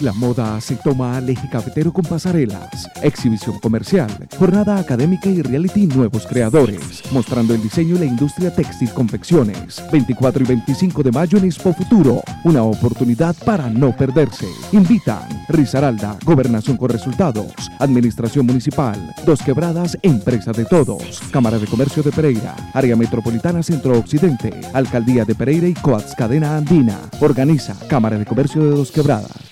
La moda se toma al eje cafetero con pasarelas, exhibición comercial, jornada académica y reality nuevos creadores, mostrando el diseño y la industria textil confecciones. 24 y 25 de mayo en Expo Futuro, una oportunidad para no perderse. Invitan Risaralda, Gobernación con Resultados, Administración Municipal, Dos Quebradas, Empresa de Todos, Cámara de Comercio de Pereira, Área Metropolitana Centro Occidente, Alcaldía de Pereira y Coats Cadena Andina. Organiza Cámara de Comercio de Dos Quebradas.